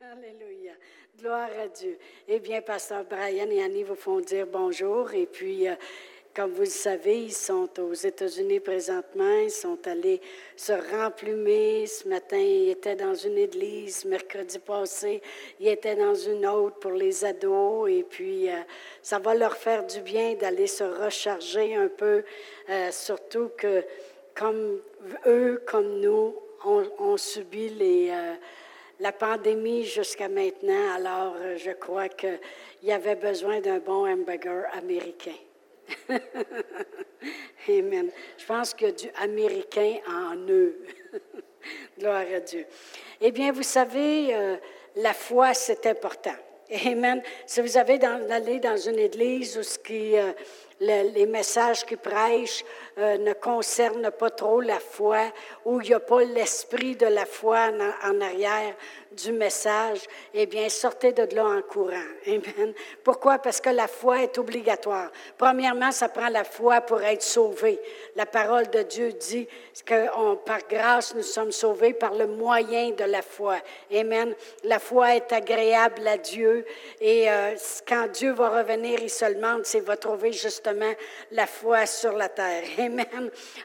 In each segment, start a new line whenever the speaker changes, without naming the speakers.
Alléluia. Gloire à Dieu. Eh bien, Pasteur Brian et Annie vous font dire bonjour. Et puis, euh, comme vous le savez, ils sont aux États-Unis présentement. Ils sont allés se remplumer. Ce matin, ils étaient dans une église. Mercredi passé, ils étaient dans une autre pour les ados. Et puis, euh, ça va leur faire du bien d'aller se recharger un peu. Euh, surtout que, comme eux, comme nous, on, subit les la pandémie jusqu'à maintenant, alors euh, je crois qu'il y avait besoin d'un bon hamburger américain. Amen. Je pense qu'il y a du américain en eux. Gloire à Dieu. Eh bien, vous savez, euh, la foi, c'est important. Amen. Si vous avez d'aller dans une église où ce qui, euh, les messages qui prêchent euh, ne concernent pas trop la foi, où il n'y a pas l'esprit de la foi en, arrière du message, eh bien, sortez de là en courant. Amen. Pourquoi? Parce que la foi est obligatoire. Premièrement, ça prend la foi pour être sauvé. La parole de Dieu dit que par grâce, nous sommes sauvés par le moyen de la foi. Amen. La foi est agréable à Dieu et euh, quand Dieu va revenir, il se demande s'il va trouver justement la foi sur la terre. Amen.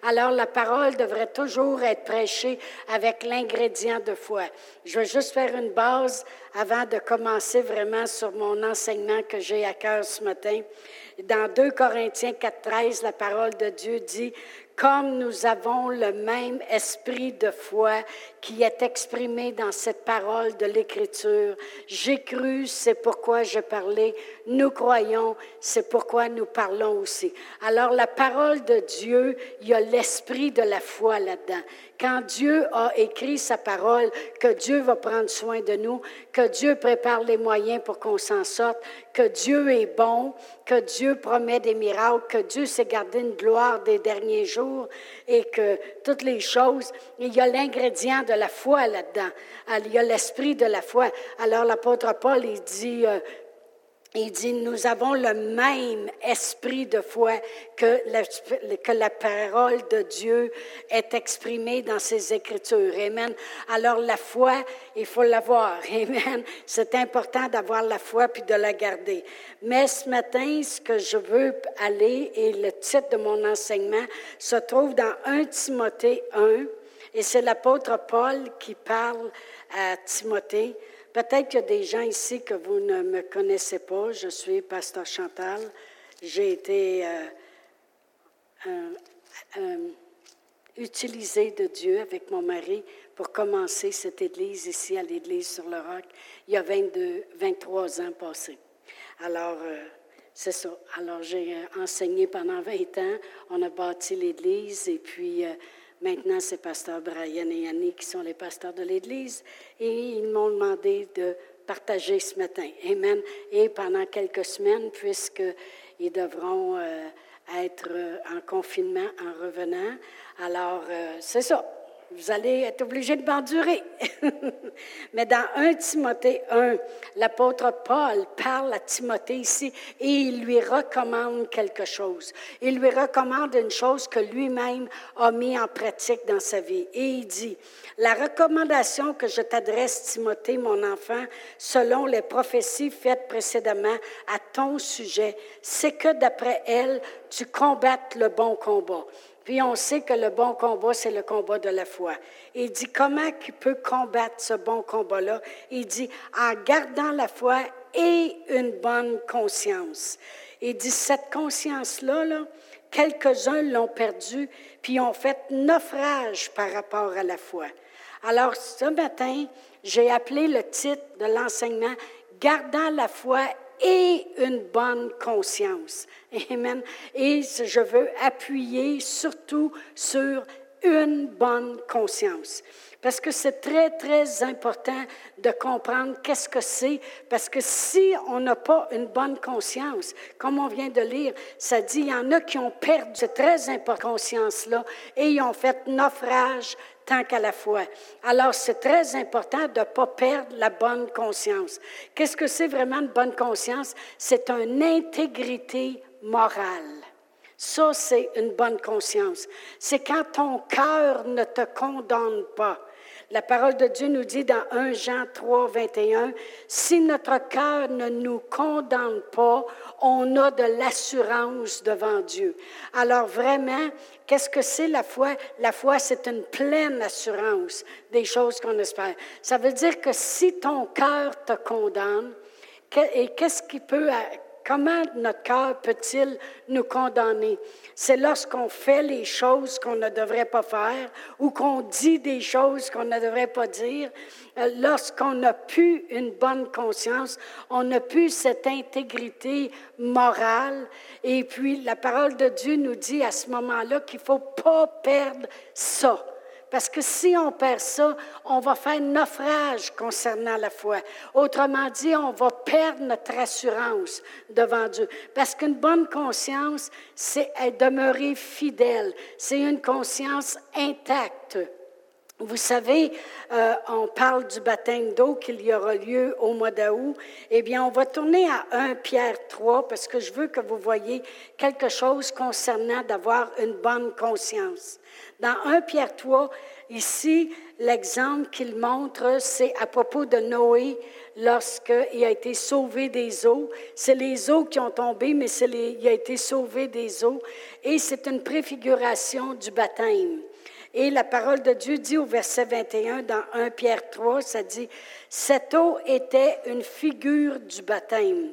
Alors la parole devrait toujours être prêchée avec l'ingrédient de foi. Je vais juste faire une base avant de commencer vraiment sur mon enseignement que j'ai à cœur ce matin. Dans 2 Corinthiens 4.13, la parole de Dieu dit, comme nous avons le même esprit de foi qui est exprimé dans cette parole de l'Écriture. J'ai cru, c'est pourquoi je parlais. Nous croyons, c'est pourquoi nous parlons aussi. Alors la parole de Dieu, il y a l'esprit de la foi là-dedans. Quand Dieu a écrit sa parole, que Dieu va prendre soin de nous, que Dieu prépare les moyens pour qu'on s'en sorte, que Dieu est bon, que Dieu promet des miracles, que Dieu s'est gardé une gloire des derniers jours et que toutes les choses, il y a l'ingrédient de la foi là-dedans. Il y a l'esprit de la foi. Alors l'apôtre Paul, il dit, euh, il dit, nous avons le même esprit de foi que la, parole de Dieu est exprimée dans ses Écritures. Amen. Alors la foi, il faut l'avoir. Amen. C'est important d'avoir la foi puis de la garder. Mais ce matin, ce que je veux aller, et le titre de mon enseignement, se trouve dans 1 Timothée 1, et c'est l'apôtre Paul qui parle à Timothée. Peut-être qu'il y a des gens ici que vous ne me connaissez pas. Je suis pasteur Chantal. J'ai été euh, utilisée de Dieu avec mon mari pour commencer cette église ici à l'église sur le roc il y a 22, 23 ans passés. Alors, euh, c'est ça. Alors, j'ai enseigné pendant 20 ans. On a bâti l'église et puis euh, Maintenant, c'est pasteur Brian et Annie qui sont les pasteurs de l'Église et ils m'ont demandé de partager ce matin. Amen. Et pendant quelques semaines, puisqu'ils devront euh, être euh, en confinement en revenant. Alors, euh, c'est ça vous allez être obligé de m'endurer. Mais dans 1 Timothée 1, l'apôtre Paul parle à Timothée ici et il lui recommande quelque chose. Il lui recommande une chose que lui-même a mis en pratique dans sa vie. Et il dit, la recommandation que je t'adresse, Timothée, mon enfant, selon les prophéties faites précédemment à ton sujet, c'est que d'après elles, tu combattes le bon combat. Puis on sait que le bon combat, c'est le combat de la foi. Il dit comment il peut combattre ce bon combat-là? Il dit en gardant la foi et une bonne conscience. Il dit cette conscience-là, là, quelques-uns l'ont perdue, puis ont fait naufrage par rapport à la foi. Alors ce matin, j'ai appelé le titre de l'enseignement Gardant la foi et une bonne conscience. Amen. Et je veux appuyer surtout sur une bonne conscience. Parce que c'est très, très important de comprendre qu'est-ce que c'est. Parce que si on n'a pas une bonne conscience, comme on vient de lire, ça dit, il y en a qui ont perdu cette très importante conscience-là et ils ont fait naufrage tant qu'à la fois. Alors, c'est très important de ne pas perdre la bonne conscience. Qu'est-ce que c'est vraiment une bonne conscience? C'est une intégrité morale. Ça, c'est une bonne conscience. C'est quand ton cœur ne te condamne pas. La parole de Dieu nous dit dans 1 Jean 3, 21, si notre cœur ne nous condamne pas, on a de l'assurance devant Dieu. Alors vraiment, qu'est-ce que c'est la foi? La foi, c'est une pleine assurance des choses qu'on espère. Ça veut dire que si ton cœur te condamne, et qu'est-ce qui peut Comment notre cœur peut-il nous condamner? C'est lorsqu'on fait les choses qu'on ne devrait pas faire ou qu'on dit des choses qu'on ne devrait pas dire. Euh, lorsqu'on n'a plus une bonne conscience, on n'a plus cette intégrité morale. Et puis la parole de Dieu nous dit à ce moment-là qu'il ne faut pas perdre ça. Parce que si on perd ça, on va faire naufrage concernant la foi. Autrement dit, on va perdre notre assurance devant Dieu. Parce qu'une bonne conscience, c'est demeurer fidèle. C'est une conscience intacte. Vous savez, euh, on parle du baptême d'eau qu'il y aura lieu au mois d'août. Eh bien, on va tourner à 1 Pierre 3 parce que je veux que vous voyez quelque chose concernant d'avoir une bonne conscience. Dans 1 Pierre 3, ici, l'exemple qu'il montre, c'est à propos de Noé lorsqu'il a été sauvé des eaux. C'est les eaux qui ont tombé, mais il a été sauvé des eaux. Et c'est une préfiguration du baptême. Et la parole de Dieu dit au verset 21 dans 1 Pierre 3, ça dit, Cette eau était une figure du baptême,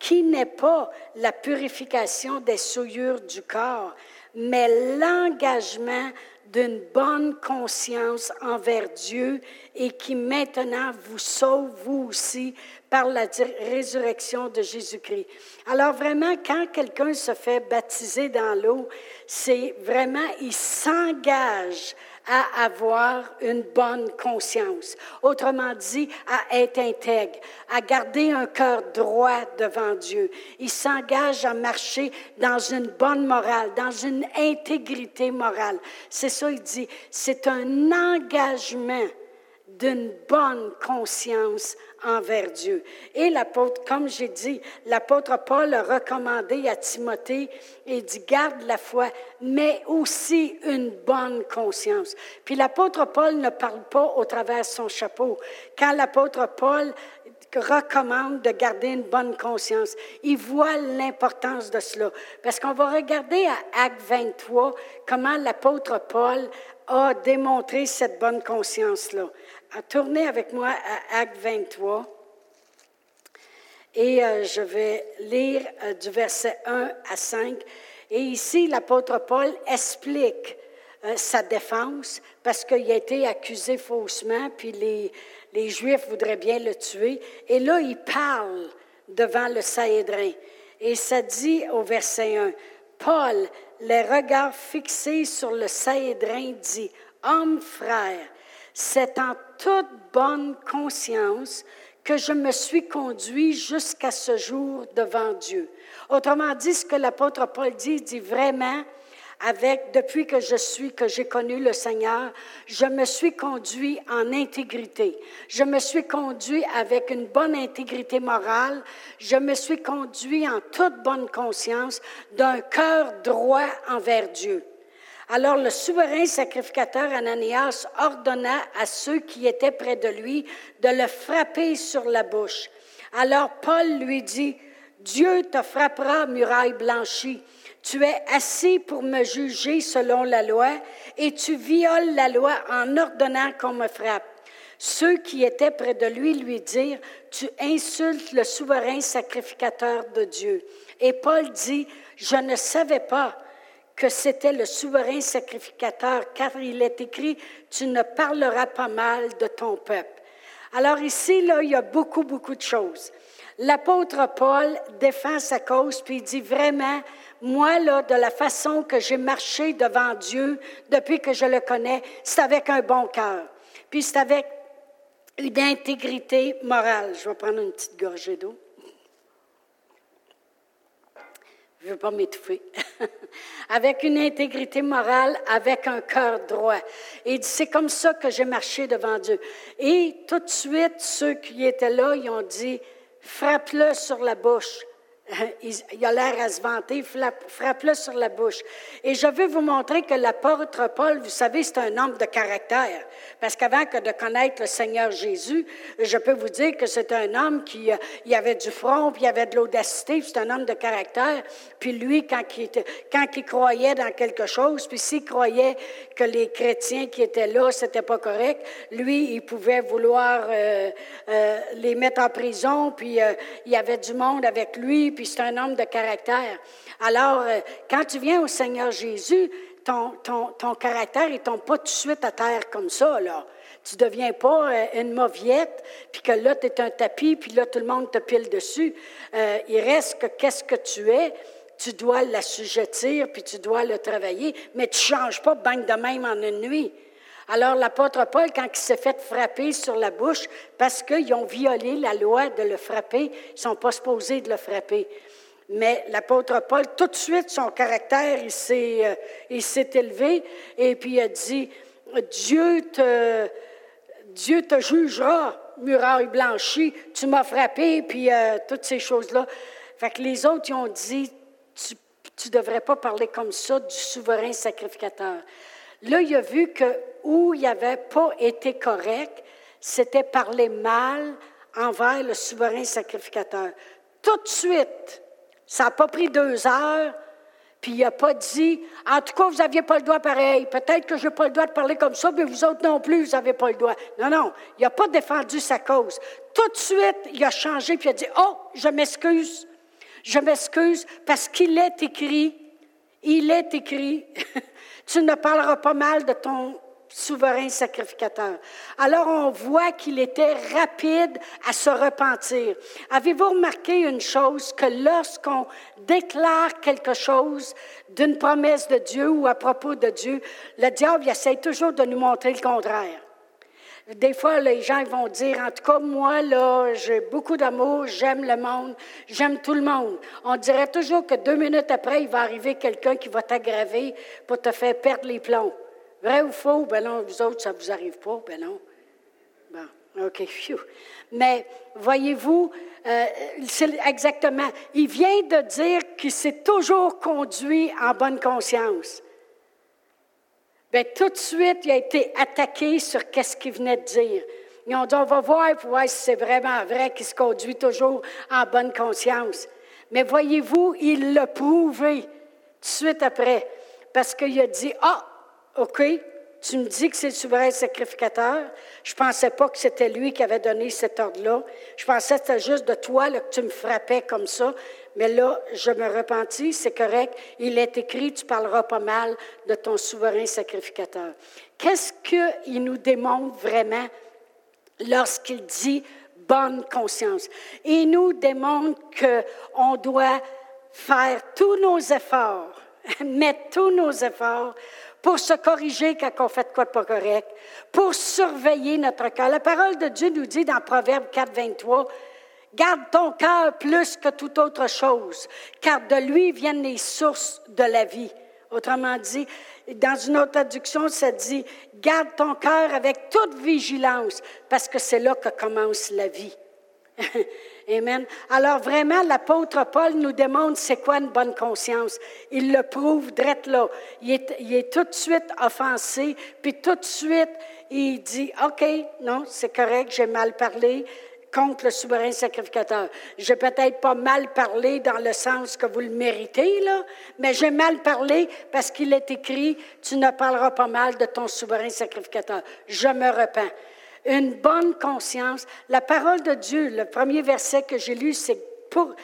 qui n'est pas la purification des souillures du corps, mais l'engagement d'une bonne conscience envers Dieu et qui maintenant vous sauve, vous aussi, par la résurrection de Jésus-Christ. Alors vraiment, quand quelqu'un se fait baptiser dans l'eau, c'est vraiment, il s'engage à avoir une bonne conscience. Autrement dit, à être intègre, à garder un cœur droit devant Dieu. Il s'engage à marcher dans une bonne morale, dans une intégrité morale. C'est ça, il dit, c'est un engagement d'une bonne conscience envers Dieu. Et l'apôtre, comme j'ai dit, l'apôtre Paul a recommandé à Timothée et dit garde la foi, mais aussi une bonne conscience. Puis l'apôtre Paul ne parle pas au travers de son chapeau. Quand l'apôtre Paul recommande de garder une bonne conscience. Il voit l'importance de cela. Parce qu'on va regarder à Acte 23 comment l'apôtre Paul a démontré cette bonne conscience-là. Tournez avec moi à Acte 23. Et euh, je vais lire euh, du verset 1 à 5. Et ici, l'apôtre Paul explique euh, sa défense parce qu'il a été accusé faussement, puis les, les Juifs voudraient bien le tuer. Et là, il parle devant le Sahédrin. Et ça dit au verset 1, Paul, les regards fixés sur le Sahédrin, dit, Homme frère, c'est en toute bonne conscience que je me suis conduit jusqu'à ce jour devant Dieu. Autrement dit, ce que l'apôtre Paul dit, dit vraiment, avec, depuis que je suis, que j'ai connu le Seigneur, je me suis conduit en intégrité. Je me suis conduit avec une bonne intégrité morale. Je me suis conduit en toute bonne conscience d'un cœur droit envers Dieu. Alors le souverain sacrificateur Ananias ordonna à ceux qui étaient près de lui de le frapper sur la bouche. Alors Paul lui dit, Dieu te frappera, muraille blanchie. Tu es assis pour me juger selon la loi et tu violes la loi en ordonnant qu'on me frappe. Ceux qui étaient près de lui lui dirent, Tu insultes le souverain sacrificateur de Dieu. Et Paul dit, Je ne savais pas que c'était le souverain sacrificateur, car il est écrit, tu ne parleras pas mal de ton peuple. Alors ici, là, il y a beaucoup, beaucoup de choses. L'apôtre Paul défend sa cause, puis il dit vraiment, moi, là, de la façon que j'ai marché devant Dieu depuis que je le connais, c'est avec un bon cœur. Puis c'est avec une intégrité morale. Je vais prendre une petite gorgée d'eau. Je ne veux pas m'étouffer, avec une intégrité morale, avec un cœur droit. Et c'est comme ça que j'ai marché devant Dieu. Et tout de suite, ceux qui étaient là, ils ont dit, frappe-le sur la bouche. Il a l'air à se vanter, frappe-le sur la bouche. Et je veux vous montrer que l'apôtre Paul, vous savez, c'est un homme de caractère. Parce qu'avant que de connaître le Seigneur Jésus, je peux vous dire que c'est un homme qui euh, il avait du front, puis il avait de l'audacité, c'est un homme de caractère. Puis lui, quand il, quand il croyait dans quelque chose, puis s'il croyait que les chrétiens qui étaient là, c'était pas correct, lui, il pouvait vouloir euh, euh, les mettre en prison, puis il y avait du monde avec lui, puis c'est un homme de caractère. Alors, quand tu viens au Seigneur Jésus, ton, ton, ton caractère, il tombe pas tout de suite à terre comme ça, là. Tu deviens pas euh, une mauviette, puis que là, tu es un tapis, puis là, tout le monde te pile dessus. Euh, il reste que qu'est-ce que tu es, tu dois l'assujettir, puis tu dois le travailler, mais tu changes pas bang de même en une nuit. Alors, l'apôtre Paul, quand il s'est fait frapper sur la bouche, parce qu'ils ont violé la loi de le frapper, ils ne sont pas supposés de le frapper. Mais l'apôtre Paul, tout de suite, son caractère, il s'est, euh, il s'est élevé et puis il a dit, Dieu te, Dieu te jugera, muraille blanchie, tu m'as frappé, puis euh, toutes ces choses-là. Fait que les autres, ils ont dit, tu ne devrais pas parler comme ça du souverain sacrificateur. Là, il a vu que où il n'avait pas été correct, c'était parler mal envers le souverain sacrificateur. Tout de suite, ça n'a pas pris deux heures, puis il n'a pas dit, en tout cas, vous n'aviez pas le droit pareil. Peut-être que je n'ai pas le droit de parler comme ça, mais vous autres non plus, vous n'avez pas le droit. Non, non, il n'a pas défendu sa cause. Tout de suite, il a changé, puis il a dit, oh, je m'excuse. Je m'excuse parce qu'il est écrit, il est écrit, tu ne parleras pas mal de ton souverain sacrificateur. Alors on voit qu'il était rapide à se repentir. Avez-vous remarqué une chose, que lorsqu'on déclare quelque chose d'une promesse de Dieu ou à propos de Dieu, le diable essaie toujours de nous montrer le contraire. Des fois, les gens vont dire, en tout cas, moi, là, j'ai beaucoup d'amour, j'aime le monde, j'aime tout le monde. On dirait toujours que deux minutes après, il va arriver quelqu'un qui va t'aggraver pour te faire perdre les plombs. Vrai ou faux? Ben non, vous autres, ça ne vous arrive pas. Ben non. Bon, OK, Mais voyez-vous, euh, c'est exactement, il vient de dire qu'il s'est toujours conduit en bonne conscience. Bien, tout de suite, il a été attaqué sur qu'est-ce qu'il venait de dire. Ils ont dit, on va voir voir si c'est vraiment vrai qu'il se conduit toujours en bonne conscience. Mais voyez-vous, il l'a prouvé tout de suite après, parce qu'il a dit, ah, OK, tu me dis que c'est le souverain sacrificateur. Je ne pensais pas que c'était lui qui avait donné cet ordre-là. Je pensais que c'était juste de toi que tu me frappais comme ça. Mais là, je me repentis, c'est correct. Il est écrit, tu parleras pas mal de ton souverain sacrificateur. Qu'est-ce qu'il nous démontre vraiment lorsqu'il dit bonne conscience? Il nous démontre qu'on doit faire tous nos efforts, mettre tous nos efforts pour se corriger quand on fait quoi de pas correct, pour surveiller notre cœur. La parole de Dieu nous dit dans Proverbe 4, 23, Garde ton cœur plus que toute autre chose, car de lui viennent les sources de la vie. Autrement dit, dans une autre traduction, ça dit, garde ton cœur avec toute vigilance, parce que c'est là que commence la vie. Amen. Alors vraiment, l'apôtre Paul nous demande c'est quoi une bonne conscience. Il le prouve direct là. Il est, il est tout de suite offensé, puis tout de suite, il dit, OK, non, c'est correct, j'ai mal parlé contre le souverain sacrificateur. J'ai peut-être pas mal parlé dans le sens que vous le méritez, là, mais j'ai mal parlé parce qu'il est écrit, tu ne parleras pas mal de ton souverain sacrificateur. Je me repens une bonne conscience. La parole de Dieu, le premier verset que j'ai lu, c'est pour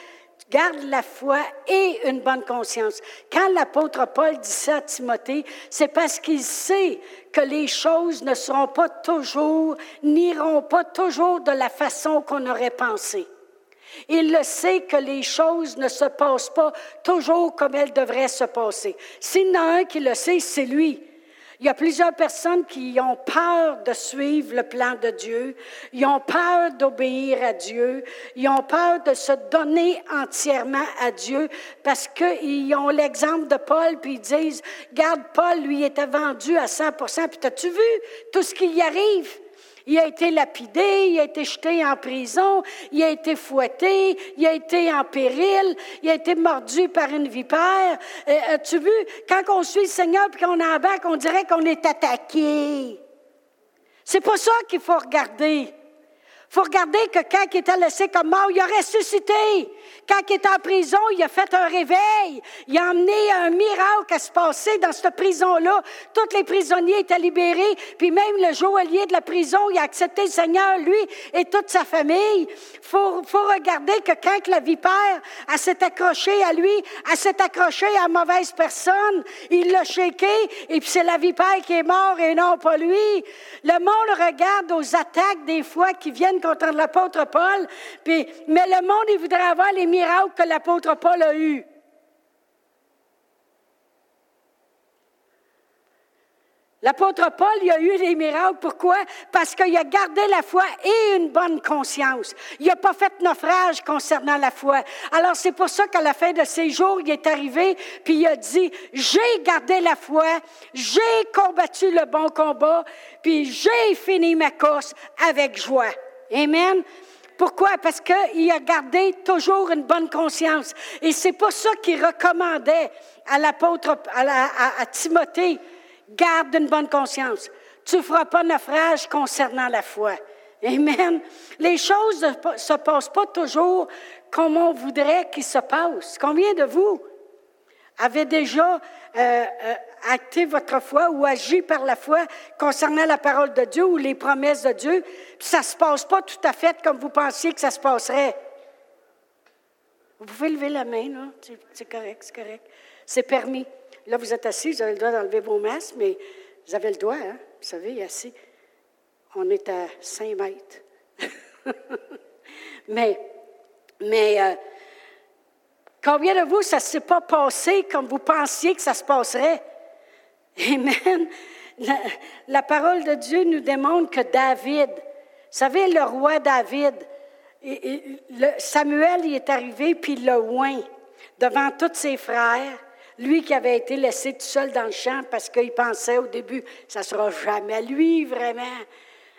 garde la foi et une bonne conscience. Quand l'apôtre Paul dit ça à Timothée, c'est parce qu'il sait que les choses ne seront pas toujours, n'iront pas toujours de la façon qu'on aurait pensé. Il le sait que les choses ne se passent pas toujours comme elles devraient se passer. S'il y en a un qui le sait, c'est lui. Il y a plusieurs personnes qui ont peur de suivre le plan de Dieu. Ils ont peur d'obéir à Dieu. Ils ont peur de se donner entièrement à Dieu parce qu'ils ont l'exemple de Paul, puis ils disent, Garde, Paul, lui, était vendu à 100 Puis, as-tu vu tout ce qui y arrive? Il a été lapidé, il a été jeté en prison, il a été fouetté, il a été en péril, il a été mordu par une vipère. Euh, as-tu vu, quand on suit le Seigneur et qu'on embarque, on dirait qu'on est attaqué. C'est pas ça qu'il faut regarder faut regarder que quand il était laissé comme mort, il a ressuscité. Quand il était en prison, il a fait un réveil. Il a amené un miracle à se passer dans cette prison-là. Tous les prisonniers étaient libérés. Puis même le joaillier de la prison, il a accepté le Seigneur, lui et toute sa famille. Faut, faut regarder que quand la vipère, a s'est accrochée à lui, elle s'est accrochée à mauvaise personne, il l'a shaké et puis c'est la vipère qui est morte et non pas lui. Le monde regarde aux attaques des fois qui viennent contre l'apôtre Paul, puis, mais le monde, il voudrait avoir les miracles que l'apôtre Paul a eus. L'apôtre Paul, il a eu des miracles. Pourquoi? Parce qu'il a gardé la foi et une bonne conscience. Il n'a pas fait naufrage concernant la foi. Alors, c'est pour ça qu'à la fin de ses jours, il est arrivé, puis il a dit, j'ai gardé la foi, j'ai combattu le bon combat, puis j'ai fini ma course avec joie. Amen. Pourquoi? Parce qu'il a gardé toujours une bonne conscience. Et c'est pas ça qu'il recommandait à l'apôtre, à, Timothée. Garde une bonne conscience. Tu ne feras pas naufrage concernant la foi. Amen. Les choses ne se passent pas toujours comme on voudrait qu'ils se passent. Combien de vous avez déjà euh, euh, acté votre foi ou agi par la foi concernant la parole de Dieu ou les promesses de Dieu, puis ça ne se passe pas tout à fait comme vous pensiez que ça se passerait. Vous pouvez lever la main, là. C'est correct, c'est correct. C'est permis. Là, vous êtes assis, vous avez le droit d'enlever vos masques, mais vous avez le droit, hein? Vous savez, assis. On est à 5 mètres. mais, mais euh, Combien de vous, ça ne s'est pas passé comme vous pensiez que ça se passerait? Amen. La, parole de Dieu nous démontre que David, vous savez, le roi David, Samuel il est arrivé puis il l'a oint devant tous ses frères. Lui qui avait été laissé tout seul dans le champ parce qu'il pensait au début, ça ne sera jamais lui vraiment.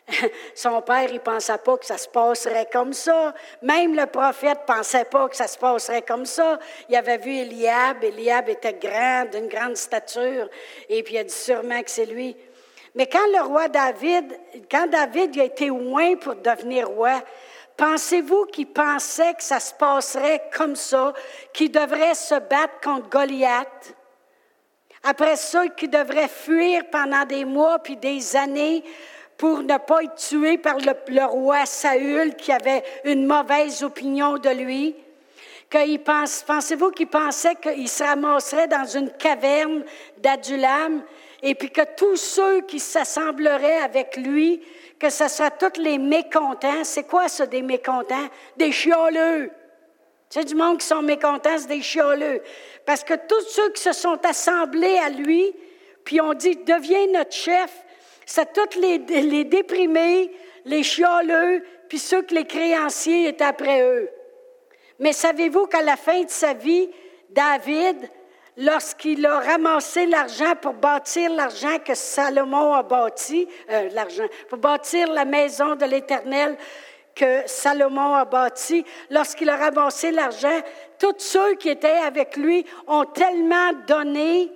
Son père, il pensait pas que ça se passerait comme ça. Même le prophète pensait pas que ça se passerait comme ça. Il avait vu Eliab. Eliab était grand, d'une grande stature. Et puis il a dit sûrement que c'est lui. Mais quand le roi David, quand David a été loin pour devenir roi, pensez-vous qu'il pensait que ça se passerait comme ça, qu'il devrait se battre contre Goliath? Après ça, qu'il devrait fuir pendant des mois puis des années pour ne pas être tué par le, roi Saül qui avait une mauvaise opinion de lui. pense, pensez-vous qu'il pensait qu'il se ramasserait dans une caverne d'Adulam et puis que tous ceux qui s'assembleraient avec lui, que ce soit tous les mécontents, c'est quoi ça des mécontents? Des chioleux. C'est du monde qui sont mécontents, c'est des chioleux. Parce que tous ceux qui se sont assemblés à lui, puis ont dit, deviens notre chef, c'est tous les, déprimés, les chialeux, puis ceux que les créanciers étaient après eux. Mais savez-vous qu'à la fin de sa vie, David, lorsqu'il a ramassé l'argent pour bâtir l'argent que Salomon a bâti, euh, l'argent, pour bâtir la maison de l'Éternel que Salomon a bâti, lorsqu'il a ramassé l'argent, tous ceux qui étaient avec lui ont tellement donné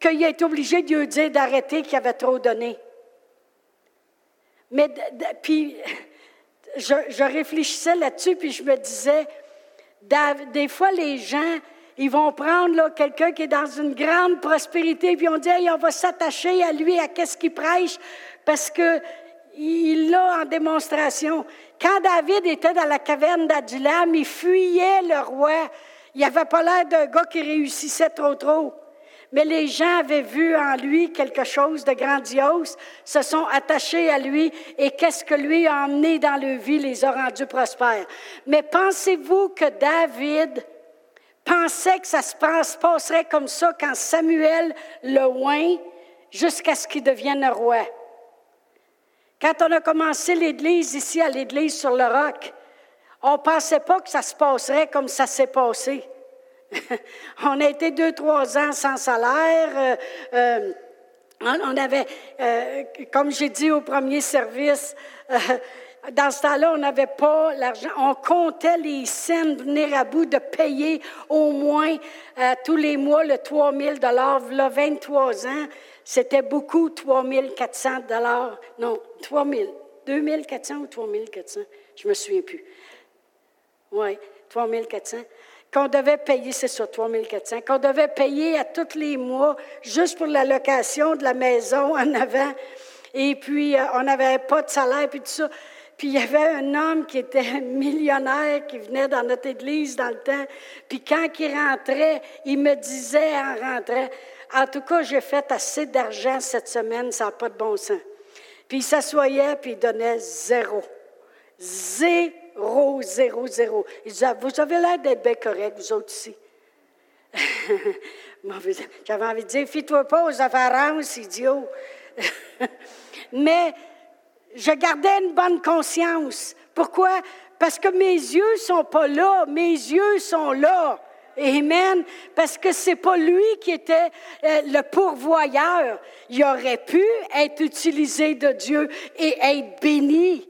qu'il a été obligé de lui dire d'arrêter qu'il avait trop donné. Mais puis, je, réfléchissais là-dessus, puis je me disais, des fois, les gens, ils vont prendre quelqu'un qui est dans une grande prospérité, puis on dit, on va s'attacher à lui, à qu'est-ce qu'il prêche, parce qu'il l'a en démonstration. Quand David était dans la caverne d'Adulam, il fuyait le roi. Il n'avait pas l'air d'un gars qui réussissait trop trop mais les gens avaient vu en lui quelque chose de grandiose, se sont attachés à lui et qu'est-ce que lui a emmené dans leur vie les a rendus prospères. Mais pensez-vous que David pensait que ça se passerait comme ça quand Samuel le oint jusqu'à ce qu'il devienne roi? Quand on a commencé l'Église ici à l'Église sur le roc, on ne pensait pas que ça se passerait comme ça s'est passé. on a été deux, trois ans sans salaire. Euh, euh, On avait, euh, comme j'ai dit au premier service, euh, dans ce temps-là, on n'avait pas l'argent. On comptait les scènes venir à bout de payer au moins tous les mois le 3 000 Là, 23 ans, c'était beaucoup, 3 400 Non, 3 000. 2 400 ou 3 400? Je me souviens plus. Oui, 3 400 qu'on devait payer, c'est ça, 3 400, qu'on devait payer à tous les mois juste pour la location de la maison en avant. Et puis, euh, on n'avait pas de salaire, puis tout ça. Puis il y avait un homme qui était millionnaire qui venait dans notre église dans le temps. Puis quand il rentrait, il me disait en rentrant, en tout cas, j'ai fait assez d'argent cette semaine, ça n'a pas de bon sens. Puis il s'assoyait, puis il donnait zéro. Zéro, zéro, zéro. Il disait, vous avez l'air d'être bien correct, vous autres ici. J'avais envie de dire, fie-toi pas aux apparences, idiot. Mais je gardais une bonne conscience. Pourquoi? Parce que mes yeux sont pas là, mes yeux sont là. Amen. Parce que c'est pas lui qui était euh, le pourvoyeur. Il aurait pu être utilisé de Dieu et être béni.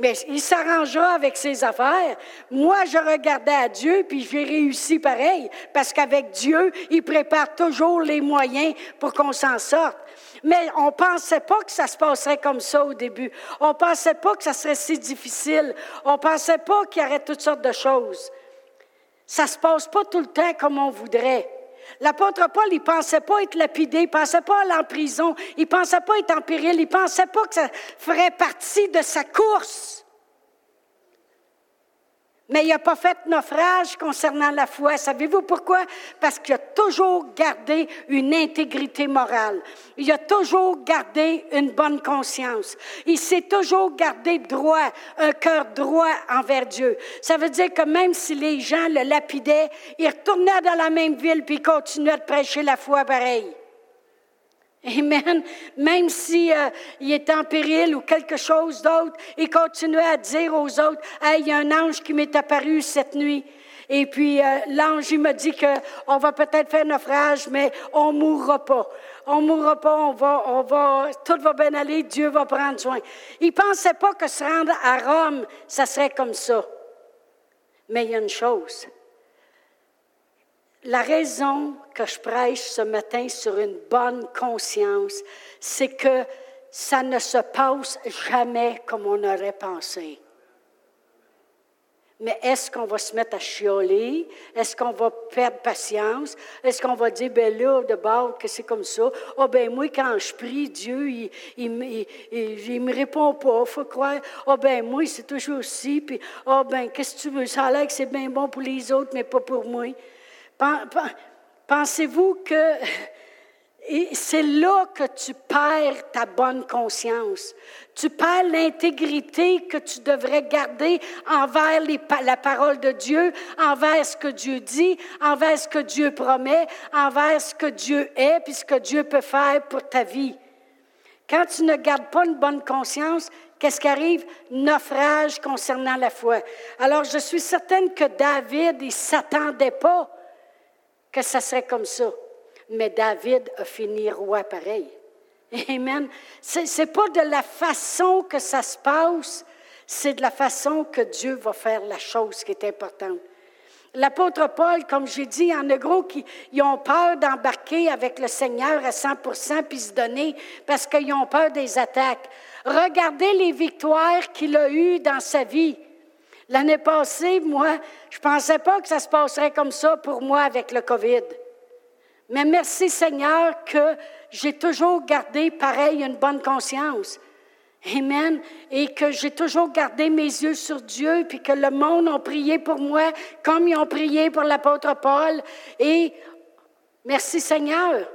Mais il s'arrangera avec ses affaires. Moi, je regardais à Dieu, puis j'ai réussi pareil, parce qu'avec Dieu, il prépare toujours les moyens pour qu'on s'en sorte. Mais on ne pensait pas que ça se passerait comme ça au début. On ne pensait pas que ça serait si difficile. On ne pensait pas qu'il y aurait toutes sortes de choses. Ça ne se passe pas tout le temps comme on voudrait. L'apôtre Paul, il pensait pas être lapidé, il pensait pas aller en prison, il pensait pas être en péril, il pensait pas que ça ferait partie de sa course. Mais il n'a pas fait naufrage concernant la foi. Savez-vous pourquoi? Parce qu'il a toujours gardé une intégrité morale. Il a toujours gardé une bonne conscience. Il s'est toujours gardé droit, un cœur droit envers Dieu. Ça veut dire que même si les gens le lapidaient, il retournait dans la même ville puis continuait de prêcher la foi pareil. Amen. Même si euh, il est en péril ou quelque chose d'autre, il continuait à dire aux autres, hey, il y a un ange qui m'est apparu cette nuit. Et puis euh, l'ange, il m'a dit que on va peut-être faire naufrage, mais on mourra pas. On mourra pas, on va, on va, tout va bien aller, Dieu va prendre soin. Il pensait pas que se rendre à Rome, ça serait comme ça. Mais il y a une chose, la raison que je prêche ce matin sur une bonne conscience, c'est que ça ne se passe jamais comme on aurait pensé. Mais est-ce qu'on va se mettre à chioler? Est-ce qu'on va perdre patience? Est-ce qu'on va dire, ben là, de bord, que c'est comme ça? oh, ben moi, quand je prie, Dieu, il, il, il, me répond pas, faut croire. oh, ben moi, c'est toujours aussi. Puis, oh, ben, qu'est-ce que tu veux? Ça a l'air que c'est bien bon pour les autres, mais pas pour moi. Pensez-vous que c'est là que tu perds ta bonne conscience. Tu perds l'intégrité que tu devrais garder envers la parole de Dieu, envers ce que Dieu dit, envers ce que Dieu promet, envers ce que Dieu est, puis ce que Dieu peut faire pour ta vie. Quand tu ne gardes pas une bonne conscience, qu'est-ce qui arrive? Naufrage concernant la foi. Alors, je suis certaine que David, il ne s'attendait pas que ça serait comme ça. Mais David a fini roi pareil. Amen. Ce n'est pas de la façon que ça se passe, c'est de la façon que Dieu va faire la chose qui est importante. L'apôtre Paul, comme j'ai dit, il y en a gros qui ont peur d'embarquer avec le Seigneur à 100% puis se donner parce qu'ils ont peur des attaques. Regardez les victoires qu'il a eues dans sa vie. L'année passée, moi, je ne pensais pas que ça se passerait comme ça pour moi avec le COVID. Mais merci Seigneur que j'ai toujours gardé pareil une bonne conscience. Amen. Et que j'ai toujours gardé mes yeux sur Dieu, puis que le monde a prié pour moi comme ils ont prié pour l'apôtre Paul. Et merci Seigneur.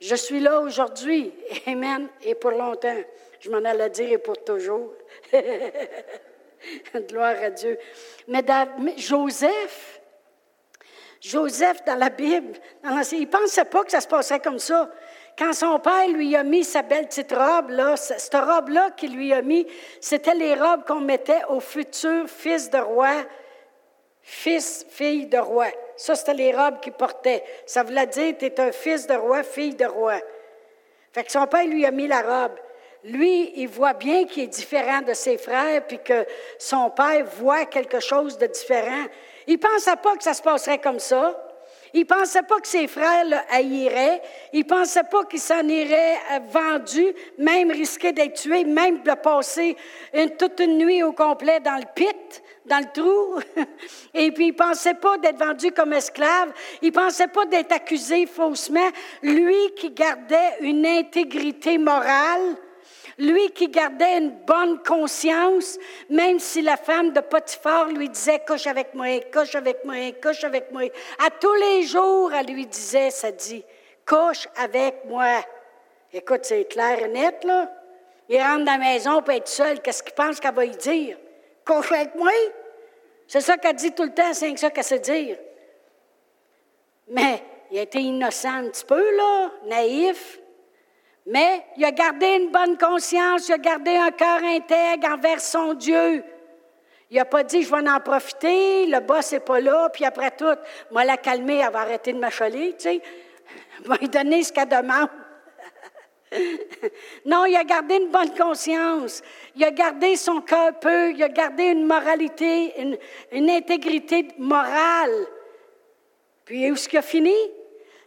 Je suis là aujourd'hui. Amen. Et pour longtemps. Je m'en allais dire et pour toujours. Gloire à Dieu. Mais, Joseph, Joseph dans la Bible, il ne pensait pas que ça se passerait comme ça. Quand son père lui a mis sa belle petite robe, là, cette robe-là qu'il lui a mis, c'était les robes qu'on mettait au futur fils de roi, fils, fille de roi. Ça, c'était les robes qu'il portait. Ça voulait dire, tu es un fils de roi, fille de roi. Fait que son père lui a mis la robe. Lui, il voit bien qu'il est différent de ses frères, puis que son père voit quelque chose de différent. Il ne pensait pas que ça se passerait comme ça. Il ne pensait pas que ses frères le haïraient. Il ne pensait pas qu'il s'en irait euh, vendu, même risqué d'être tué, même de passer toute une nuit au complet dans le pit, dans le trou. Et puis, il ne pensait pas d'être vendu comme esclave. Il ne pensait pas d'être accusé faussement. Lui qui gardait une intégrité morale, lui qui gardait une bonne conscience, même si la femme de Potiphar lui disait couche avec moi, couche avec moi, couche avec moi. À tous les jours, elle lui disait, ça dit, couche avec moi. Écoute, c'est clair et net, là. Il rentre dans la maison pour être seul. Qu'est-ce qu'il pense qu'elle va y dire? Couche avec moi? C'est ça qu'elle dit tout le temps, c'est ça qu'elle sait dire. Mais il a été innocent un petit peu, là, naïf. Mais il a gardé une bonne conscience, il a gardé un cœur intègre envers son Dieu. Il n'a pas dit, je vais en profiter, le boss n'est pas là, puis après tout, moi la calmer, elle va arrêter de m'achaler, tu sais. Je vais lui ce qu'elle demande. non, il a gardé une bonne conscience. Il a gardé son cœur peu. Il a gardé une moralité, une, une intégrité morale. Puis où est-ce qu'il a fini?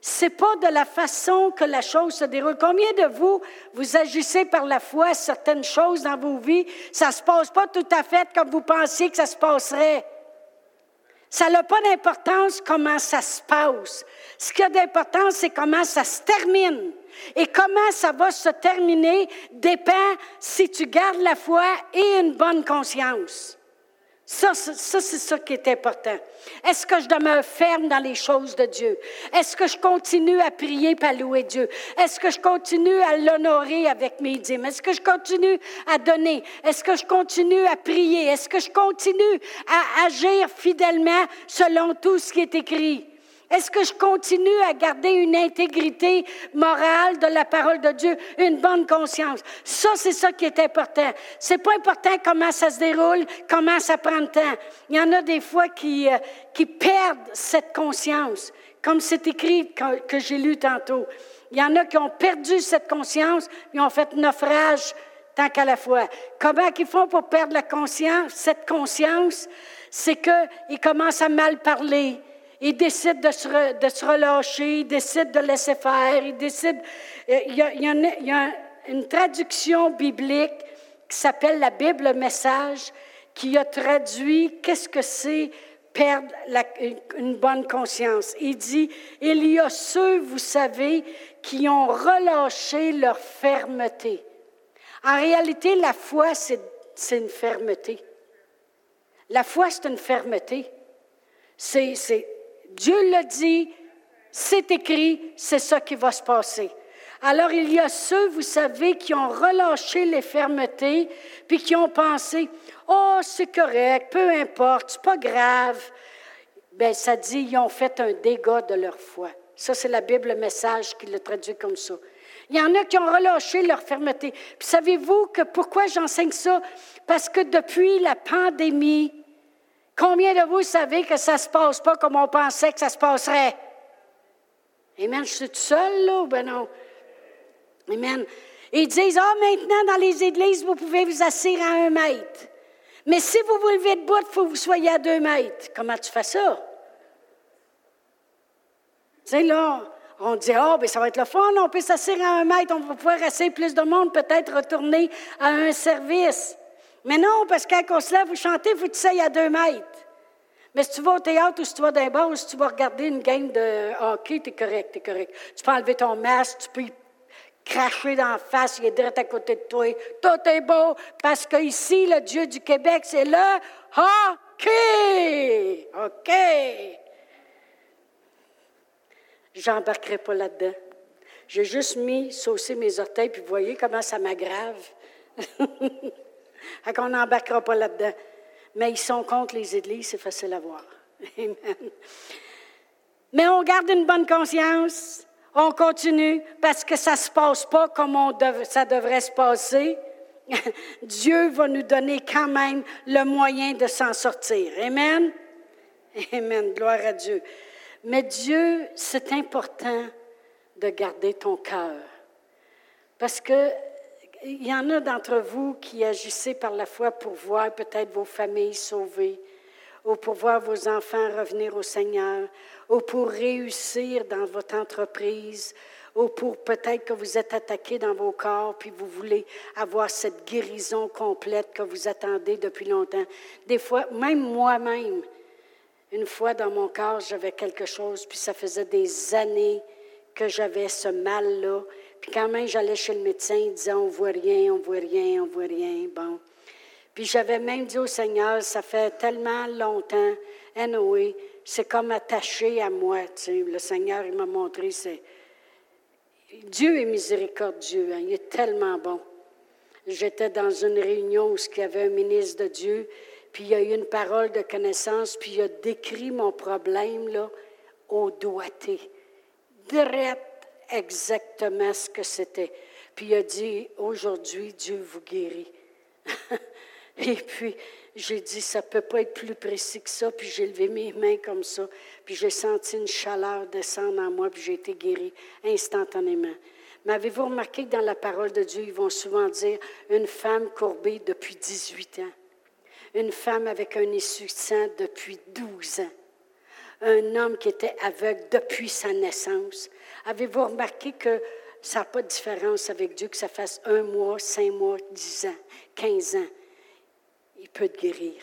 C'est pas de la façon que la chose se déroule. Combien de vous, vous agissez par la foi certaines choses dans vos vies, ça se passe pas tout à fait comme vous pensiez que ça se passerait. Ça n'a pas d'importance comment ça se passe. Ce qui a d'importance, c'est comment ça se termine. Et comment ça va se terminer dépend si tu gardes la foi et une bonne conscience. Ça, ça c'est ça qui est important. Est-ce que je demeure ferme dans les choses de Dieu? Est-ce que je continue à prier et à louer Dieu? Est-ce que je continue à l'honorer avec mes dîmes? Est-ce que je continue à donner? Est-ce que je continue à prier? Est-ce que je continue à agir fidèlement selon tout ce qui est écrit? Est-ce que je continue à garder une intégrité morale de la parole de Dieu, une bonne conscience? Ça, c'est ça qui est important. C'est pas important comment ça se déroule, comment ça prend le temps. Il y en a des fois qui, euh, qui perdent cette conscience, comme c'est écrit que, j'ai lu tantôt. Il y en a qui ont perdu cette conscience, ils ont fait naufrage tant qu'à la fois. Comment ils font pour perdre la conscience, cette conscience? C'est qu'ils commencent à mal parler il décide de se, de se relâcher, il décide de laisser faire, il décide... Euh, il y a, une traduction biblique qui s'appelle la Bible Message, qui a traduit qu'est-ce que c'est perdre une bonne conscience. Il dit, il y a ceux, vous savez, qui ont relâché leur fermeté. En réalité, la foi, c'est une fermeté. La foi, c'est une fermeté. C'est Dieu l'a dit, c'est écrit, c'est ça qui va se passer. Alors il y a ceux, vous savez, qui ont relâché les fermetés, puis qui ont pensé, oh, c'est correct, peu importe, c'est pas grave. Bien, ça dit, ils ont fait un dégât de leur foi. Ça, c'est la Bible le message qui le traduit comme ça. Il y en a qui ont relâché leur fermeté. Puis savez-vous que pourquoi j'enseigne ça? Parce que depuis la pandémie, Combien de vous savez que ça ne se passe pas comme on pensait que ça se passerait? Amen. Je suis tout seul, là, ou ben non? Amen. Ils disent, ah, maintenant, dans les églises, vous pouvez vous asseoir à un mètre. Mais si vous vous levez debout, il faut que vous soyez à deux mètres. Comment tu fais ça? Tu sais, là, on dit, ah, oh, bien, ça va être le fun, on peut s'asseoir à un mètre, on va pouvoir asseoir plus de monde, peut-être retourner à un service. Mais non, parce que quand on se lève, vous chantez, vous il à deux mètres. Mais si tu vas au théâtre ou si tu vas d'un bar ou si tu vas regarder une game de hockey, t'es correct, t'es correct. Tu peux enlever ton masque, tu peux y cracher la face, il est direct à côté de toi. Tout est beau parce que ici, le Dieu du Québec, c'est le hockey. OK? J'embarquerai pas là-dedans. J'ai juste mis, saucer mes orteils, puis vous voyez comment ça m'aggrave. Fait qu'on n'embarquera pas là-dedans. Mais ils sont contre les églises, c'est facile à voir. Amen. Mais on garde une bonne conscience, on continue parce que ça ne se passe pas comme ça devrait se passer. Dieu va nous donner quand même le moyen de s'en sortir. Amen? Amen. Gloire à Dieu. Mais Dieu, c'est important de garder ton cœur. Parce que il y en a d'entre vous qui agissez par la foi pour voir peut-être vos familles sauvées, ou pour voir vos enfants revenir au Seigneur, ou pour réussir dans votre entreprise, ou pour peut-être que vous êtes attaqué dans vos corps, puis vous voulez avoir cette guérison complète que vous attendez depuis longtemps. Des fois, même moi-même, une fois dans mon corps, j'avais quelque chose, puis ça faisait des années que j'avais ce mal-là. Puis quand même, j'allais chez le médecin, il disait, on voit rien, on voit rien, on voit rien. Bon. Puis j'avais même dit au Seigneur, ça fait tellement longtemps, anyway, c'est comme attaché à moi. Tu sais. Le Seigneur, il m'a montré, c'est... Dieu est miséricordieux, hein. il est tellement bon. J'étais dans une réunion où il y avait un ministre de Dieu, puis il y a eu une parole de connaissance, puis il a décrit mon problème là, au doigté. Direct exactement ce que c'était. Puis il a dit, aujourd'hui, Dieu vous guérit. Et puis, j'ai dit, ça ne peut pas être plus précis que ça. Puis j'ai levé mes mains comme ça. Puis j'ai senti une chaleur descendre en moi, puis j'ai été guéri instantanément. Mais avez-vous remarqué que dans la parole de Dieu, ils vont souvent dire une femme courbée depuis 18 ans, une femme avec un sang depuis 12 ans, un homme qui était aveugle depuis sa naissance. Avez-vous remarqué que ça n'a pas de différence avec Dieu, que ça fasse un mois, cinq mois, dix ans, quinze ans? il peut te guérir.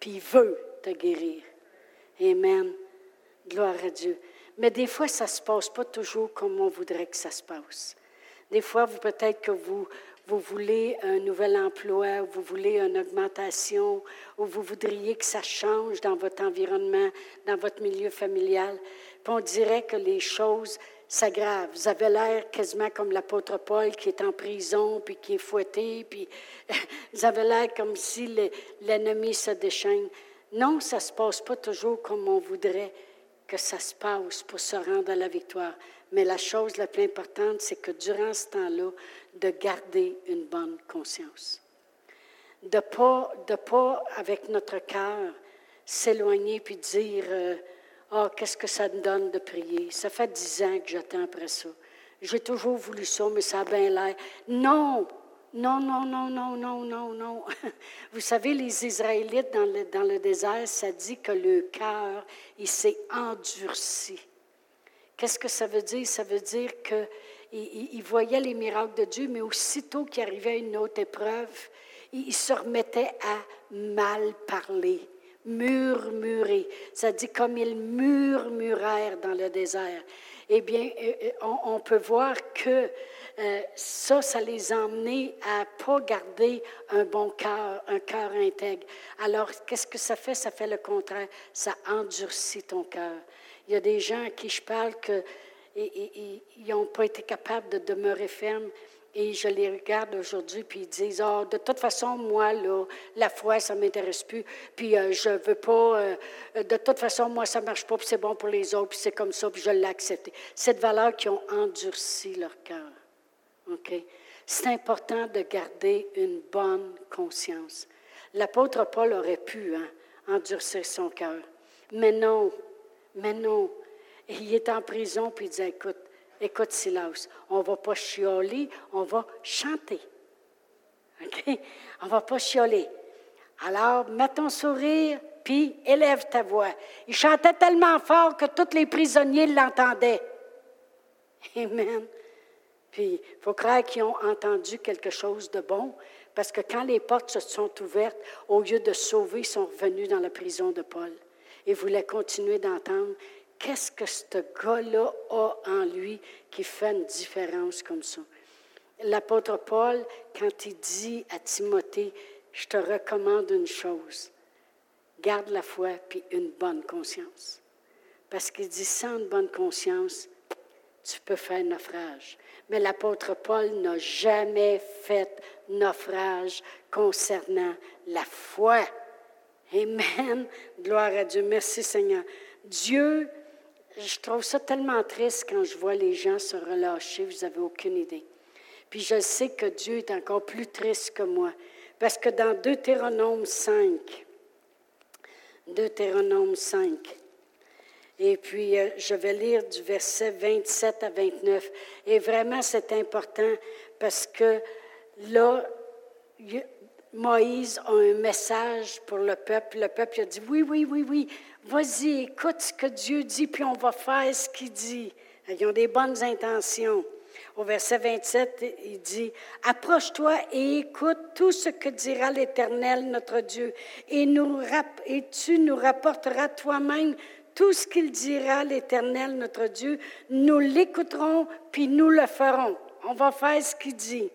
Puis il veut te guérir. Amen. Gloire à Dieu. Mais des fois, ça ne se passe pas toujours comme on voudrait que ça se passe. Des fois, vous peut-être que vous, vous voulez un nouvel emploi, vous voulez une augmentation, ou vous voudriez que ça change dans votre environnement, dans votre milieu familial. Puis on dirait que les choses s'aggrave. Vous avez l'air quasiment comme l'apôtre Paul qui est en prison, puis qui est fouetté, puis vous avez l'air comme si l'ennemi se déchaîne. Non, ça ne se passe pas toujours comme on voudrait que ça se passe pour se rendre à la victoire. Mais la chose la plus importante, c'est que durant ce temps-là, de garder une bonne conscience. De ne pas, de pas, avec notre cœur, s'éloigner puis dire... Oh, qu'est-ce que ça me donne de prier? Ça fait dix ans que j'attends après ça. J'ai toujours voulu ça, mais ça a bien l'air. Non, non, non, non, non, non, non, non. Vous savez, les Israélites dans le, dans le désert, ça dit que le cœur, il s'est endurci. Qu'est-ce que ça veut dire? Ça veut dire qu'ils voyaient les miracles de Dieu, mais aussitôt qu'il arrivait une autre épreuve, ils se remettaient à mal parler murmurer. Ça dit comme ils murmurèrent dans le désert. Eh bien, euh, euh, on, peut voir que euh, ça, ça les a emmenés à pas garder un bon cœur, un cœur intègre. Alors, qu'est-ce que ça fait? Ça fait le contraire. Ça endurcit ton cœur. Il y a des gens à qui je parle que ils n'ont pas été capables de demeurer fermes et je les regarde aujourd'hui, puis ils disent, oh, de toute façon, moi, là, la foi, ça ne m'intéresse plus, puis euh, je ne veux pas, euh, de toute façon, moi, ça ne marche pas, puis c'est bon pour les autres, puis c'est comme ça, puis je l'ai accepté. Cette valeur qui ont endurci leur cœur. OK? C'est important de garder une bonne conscience. L'apôtre Paul aurait pu hein, endurcir son cœur. Mais non, mais non. Il est en prison, puis il dit, écoute, Écoute, Silas, on ne va pas chioler, on va chanter. OK? On ne va pas chioler. Alors, mets ton sourire, puis élève ta voix. Il chantait tellement fort que tous les prisonniers l'entendaient. Amen. Puis, il faut croire qu'ils ont entendu quelque chose de bon, parce que quand les portes se sont ouvertes, au lieu de sauver, ils sont revenus dans la prison de Paul et voulaient continuer d'entendre qu'est-ce que ce gars-là a en lui qui fait une différence comme ça? L'apôtre Paul, quand il dit à Timothée, je te recommande une chose, garde la foi puis une bonne conscience. Parce qu'il dit, sans une bonne conscience, tu peux faire naufrage. Mais l'apôtre Paul n'a jamais fait naufrage concernant la foi. Amen. Gloire à Dieu. Merci Seigneur. Dieu je trouve ça tellement triste quand je vois les gens se relâcher, vous n'avez aucune idée. Puis je sais que Dieu est encore plus triste que moi, parce que dans Deutéronome 5, Deutéronome 5, Et puis, euh, je vais lire du verset 27 à 29. Et vraiment, c'est important parce que là, Moïse a un message pour le peuple. Le peuple a dit, oui, oui, oui, oui, vas-y, écoute ce que Dieu dit, puis on va faire ce qu'il dit. Ils ont des bonnes intentions. Au verset 27, il dit, Approche-toi et écoute tout ce que dira l'Éternel, notre Dieu, et, et tu nous rapporteras toi-même tout ce qu'il dira l'Éternel, notre Dieu. Nous l'écouterons, puis nous le ferons. On va faire ce qu'il dit.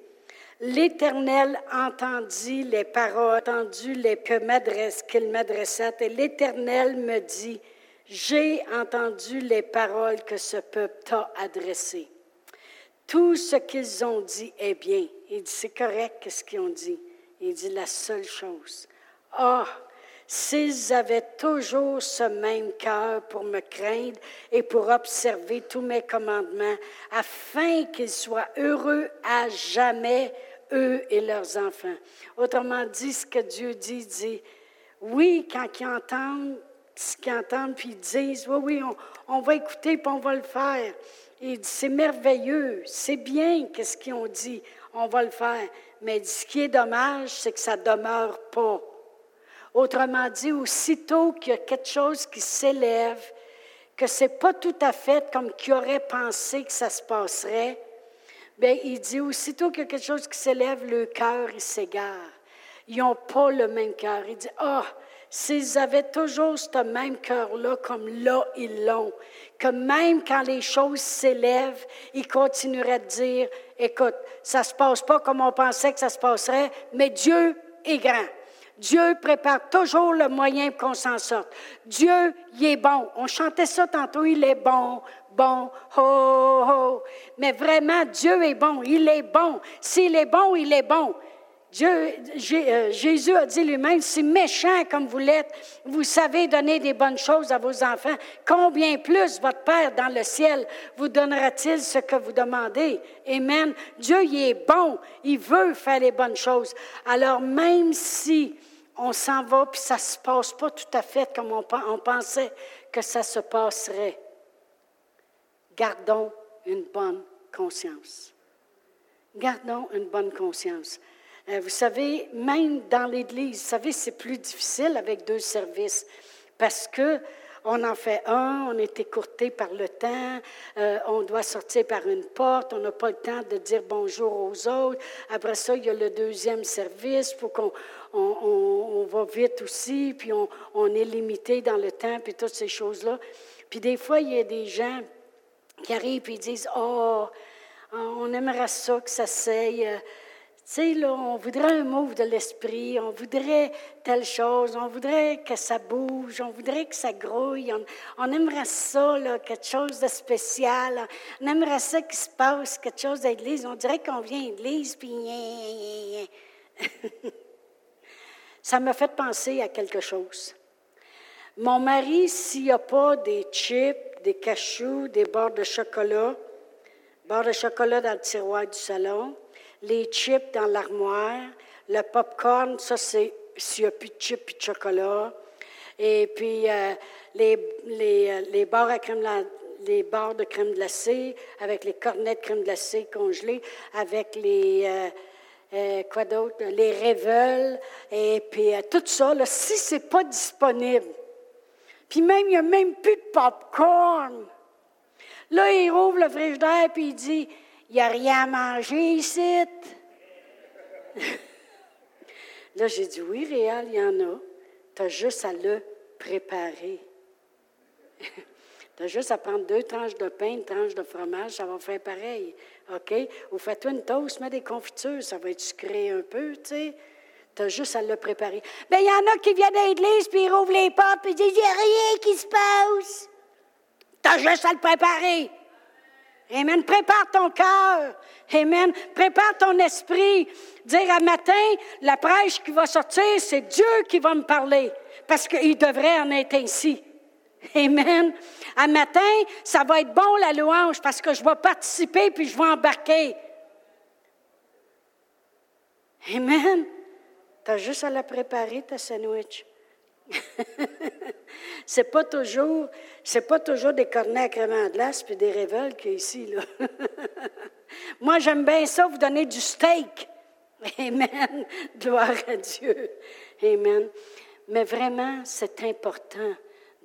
L'Éternel entendit les paroles, entendu les que m'adresse, qu'il m'adressait, et l'Éternel me dit, j'ai entendu les paroles que ce peuple t'a adressées. Tout ce qu'ils ont dit est bien. Il dit, c'est correct ce qu'ils ont dit. Il dit la seule chose. Ah, s'ils avaient toujours ce même cœur pour me craindre et pour observer tous mes commandements, afin qu'ils soient heureux à jamais, eux et leurs enfants. Autrement dit, ce que Dieu dit, dit, oui, quand ils entendent ce qu'ils entendent, puis ils disent, oui, oui, on, va écouter, puis on va le faire. Il dit, c'est merveilleux, c'est bien qu'est-ce qu'ils ont dit, on va le faire. Mais ce qui est dommage, c'est que ça demeure pas. Autrement dit, aussitôt qu'il y a quelque chose qui s'élève, que ce n'est pas tout à fait comme qui aurait pensé que ça se passerait, bien, il dit, aussitôt qu'il y a quelque chose qui s'élève, le cœur, il s'égare. Ils n'ont pas le même cœur. Il dit, ah, s'ils avaient toujours ce même cœur-là, comme là, ils l'ont, que même quand les choses s'élèvent, ils continueraient de dire, écoute, ça ne se passe pas comme on pensait que ça se passerait, mais Dieu est grand. Dieu prépare toujours le moyen qu'on s'en sorte. Dieu, il est bon. On chantait ça tantôt, il est bon, bon, ho, ho. Mais vraiment, Dieu est bon, il est bon. S'il est bon, il est bon. Dieu, euh, Jésus a dit lui-même, si méchant comme vous l'êtes, vous savez donner des bonnes choses à vos enfants, combien plus votre Père dans le ciel vous donnera-t-il ce que vous demandez? Amen. Dieu, il est bon, il veut faire les bonnes choses. Alors même si on s'en va, puis ça ne se passe pas tout à fait comme on, pensait que ça se passerait, gardons une bonne conscience. Gardons une bonne conscience. Euh, vous savez, même dans l'Église, vous savez, c'est plus difficile avec deux services parce que on en fait un, on est écourté par le temps, euh, on doit sortir par une porte, on n'a pas le temps de dire bonjour aux autres. Après ça, il y a le deuxième service, qu'on on, va vite aussi, puis on, est limité dans le temps, puis toutes ces choses-là. Puis des fois, il y a des gens qui arrivent et disent, oh, on aimerait ça que ça s'aille tu sais, là, on voudrait un mot de l'esprit, on voudrait telle chose, on voudrait que ça bouge, on voudrait que ça grouille, on, aimerait ça, là, quelque chose de spécial, on aimerait ça qu'il se passe quelque chose d'église, on dirait qu'on vient d'église, puis... ça m'a fait penser à quelque chose. Mon mari, s'il n'y a pas des chips, des cachous, des barres de chocolat, barres de chocolat dans le tiroir du salon, les chips dans l'armoire, le popcorn, ça c'est s'il n'y a plus de chips et de chocolat. Et puis euh, les, les, euh, les barres à crème les barres de crème glacée, avec les cornets de crème glacée congelées, avec les, euh, quoi d'autre, les révels, et puis tout ça, là, si ce n'est pas disponible, puis même, il n'y a même plus de popcorn. Là, il ouvre le frigidaire, puis il dit, il n'y a rien à manger ici. Là, j'ai dit, oui, Réal, il y en a. Tu as juste à le préparer. tu as juste à prendre deux tranches de pain, une tranche de fromage, ça va faire pareil. OK? Ou fais-toi une toast, mets des confitures, ça va être sucré un peu, tu sais. Tu as juste à le préparer. Bien, il y en a qui viennent à l'église, puis ils rouvrent les portes, puis ils disent, il n'y a rien qui se passe. Tu as juste à le préparer. Amen. Prépare ton cœur. Amen. Prépare ton esprit. Dire à matin, la prêche qui va sortir, c'est Dieu qui va me parler. Parce qu'il devrait en être ainsi. Amen. À matin, ça va être bon la louange parce que je vais participer puis je vais embarquer. Amen. Tu as juste à la préparer, ta sandwich. c'est pas toujours, pas toujours des cornets à crément de glace puis des révoltes qu'il ici, là. Moi, j'aime bien ça, vous donner du steak. Amen. Gloire à Dieu. Amen. Mais vraiment, c'est important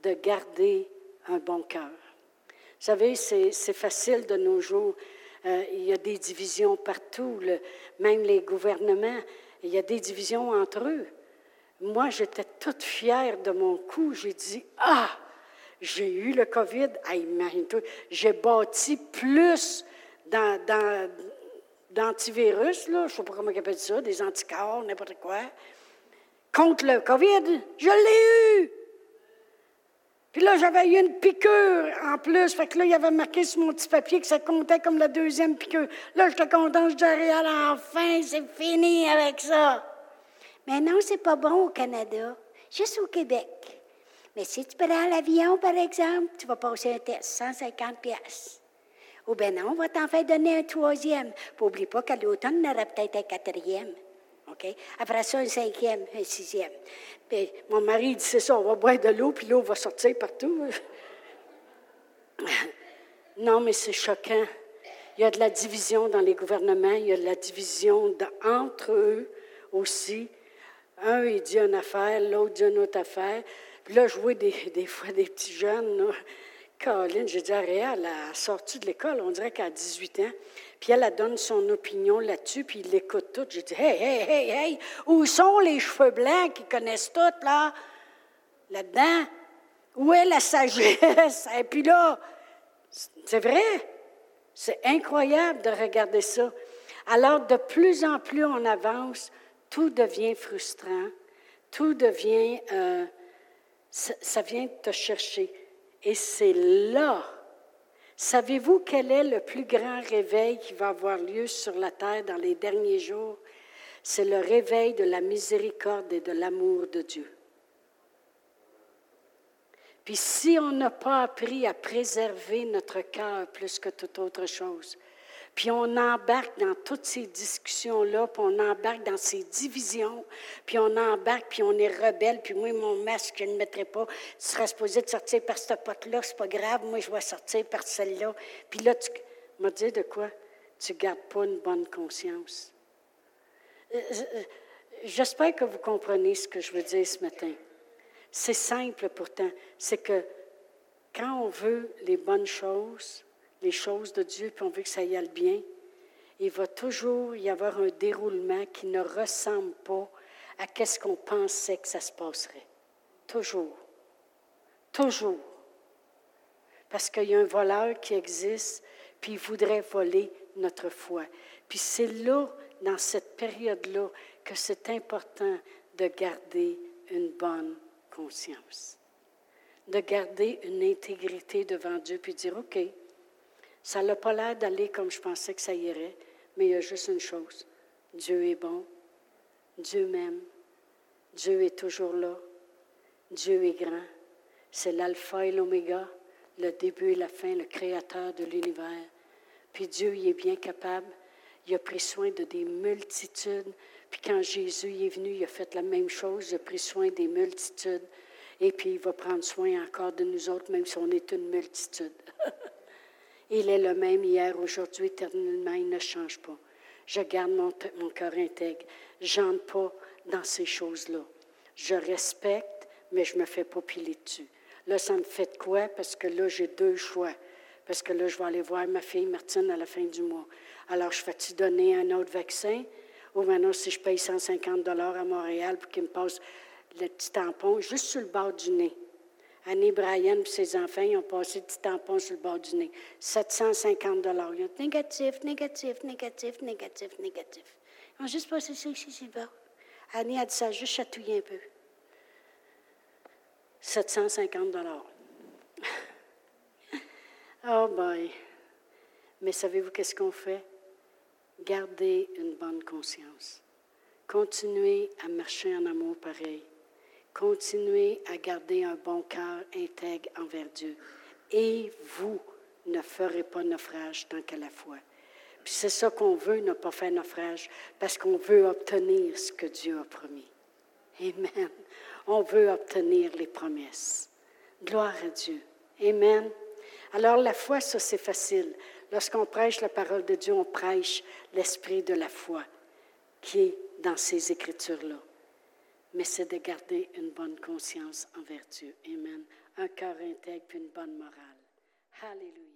de garder un bon cœur. Vous savez, c'est facile de nos jours. Euh, il y a des divisions partout, même les gouvernements, il y a des divisions entre eux. Moi, j'étais toute fière de mon coup. J'ai dit, ah, j'ai eu le COVID. J'ai bâti plus d'antivirus, je ne sais pas comment on appelle ça, des anticorps, n'importe quoi, contre le COVID. Je l'ai eu! Puis là, j'avais eu une piqûre en plus. Fait que là, il y avait marqué sur mon petit papier que ça comptait comme la deuxième piqûre. Là, j'étais content, je disais, enfin, c'est fini avec ça. Mais non, c'est pas bon au Canada, juste au Québec. Mais si tu prends l'avion, par exemple, tu vas passer un test, 150 pièces. Ou bien non, on va t'en faire donner un troisième. N'oublie pas qu'à l'automne, on aura peut-être un quatrième. Après ça, un cinquième, un sixième. Mon mari dit, c'est ça, on va boire de l'eau, puis l'eau va sortir partout. non, mais c'est choquant. Il y a de la division dans les gouvernements, il y a de la division entre eux aussi. Un, il dit une affaire, l'autre dit une autre affaire. Puis là, je vois des, fois des petits jeunes. Caroline, j'ai dit à Réal, elle a sorti de l'école, on dirait a 18 ans. Puis elle, elle donne son opinion là-dessus, puis il l'écoute tout. J'ai dit, hey, hey, hey, hey, où sont les cheveux blancs qui connaissent tout, là? Là-dedans? Où est la sagesse? Et puis là, c'est vrai, c'est incroyable de regarder ça. Alors, de plus en plus on avance, tout devient frustrant, tout devient, euh, ça, vient te chercher. Et c'est là. Savez-vous quel est le plus grand réveil qui va avoir lieu sur la terre dans les derniers jours? C'est le réveil de la miséricorde et de l'amour de Dieu. Puis si on n'a pas appris à préserver notre cœur plus que toute autre chose, puis on embarque dans toutes ces discussions-là, puis on embarque dans ces divisions, puis on embarque, puis on est rebelle, puis moi, mon masque, je ne mettrai pas. Tu seras supposé de sortir par cette porte-là, c'est pas grave, moi, je vais sortir par celle-là. Puis là, tu m'as dit de quoi? Tu ne gardes pas une bonne conscience. Euh, euh, j'espère que vous comprenez ce que je veux dire ce matin. C'est simple pourtant. C'est que quand on veut les bonnes choses, les choses de Dieu, puis on veut que ça y aille bien, il va toujours y avoir un déroulement qui ne ressemble pas à ce qu'on pensait que ça se passerait. Toujours. Toujours. Parce qu'il y a un voleur qui existe, puis il voudrait voler notre foi. Puis c'est là, dans cette période-là, que c'est important de garder une bonne conscience, de garder une intégrité devant Dieu, puis dire, OK, ça n'a pas l'air d'aller comme je pensais que ça irait, mais il y a juste une chose. Dieu est bon. Dieu m'aime. Dieu est toujours là. Dieu est grand. C'est l'alpha et l'oméga, le début et la fin, le créateur de l'univers. Puis Dieu, il est bien capable. Il a pris soin de des multitudes. Puis quand Jésus est venu, il a fait la même chose. Il a pris soin des multitudes. Et puis il va prendre soin encore de nous autres, même si on est une multitude. Il est le même hier, aujourd'hui, éternellement. Il ne change pas. Je garde mon, mon cœur intègre. Je n'entre pas dans ces choses-là. Je respecte, mais je me fais pas piler dessus. Là, ça me fait quoi? Parce que là, j'ai deux choix. Parce que là, je vais aller voir ma fille Martine à la fin du mois. Alors, je fais-tu donner un autre vaccin? Ou maintenant, si je paye 150 à Montréal pour qu'il me passe le petit tampon juste sur le bord du nez. Annie Bryan et ses enfants, ils ont passé du tampon sur le bord du nez. 750 dollars. Ils ont négatif, négatif, négatif, négatif, négatif. Ils ont juste passé ça ici le bord. Annie a dit ça, juste chatouillé un peu. 750 dollars. oh boy. Mais savez-vous qu'est-ce qu'on fait? Gardez une bonne conscience. Continuez à marcher en amour pareil. Continuez à garder un bon cœur intègre envers Dieu. Et vous ne ferez pas naufrage tant qu'à la foi. Puis c'est ça qu'on veut, ne pas faire naufrage, parce qu'on veut obtenir ce que Dieu a promis. Amen. On veut obtenir les promesses Gloire à Dieu. Amen. Alors la foi, ça c'est facile. Lorsqu'on prêche la parole de Dieu, on prêche l'esprit de la foi qui est dans ces écritures-là. Mais c'est de garder une bonne conscience envers Dieu. Amen. Un cœur intègre une bonne morale. Alléluia.